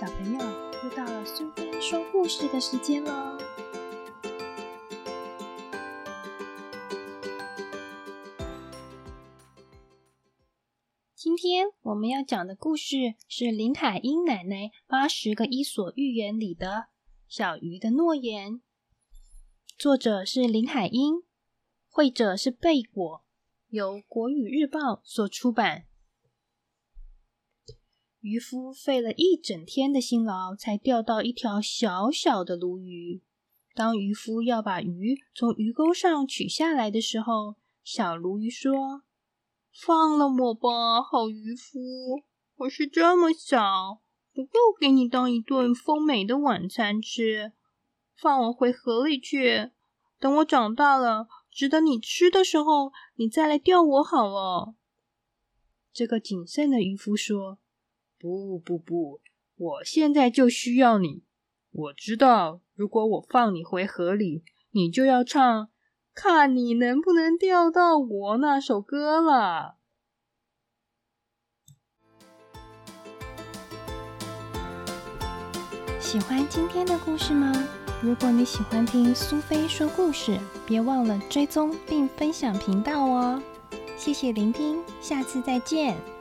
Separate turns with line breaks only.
小朋友，又到了苏菲说故事的时间喽！今天我们要讲的故事是林海音奶奶八十个伊索寓言里的《小鱼的诺言》，作者是林海音，绘者是贝果，由国语日报所出版。渔夫费了一整天的辛劳，才钓到一条小小的鲈鱼。当渔夫要把鱼从鱼钩上取下来的时候，小鲈鱼说：“放了我吧，好渔夫，我是这么小，不够给你当一顿丰美的晚餐吃。放我回河里去，等我长大了，值得你吃的时候，你再来钓我好了。”这个谨慎的渔夫说。不不不！我现在就需要你。我知道，如果我放你回河里，你就要唱《看你能不能钓到我》那首歌了。喜欢今天的故事吗？如果你喜欢听苏菲说故事，别忘了追踪并分享频道哦。谢谢聆听，下次再见。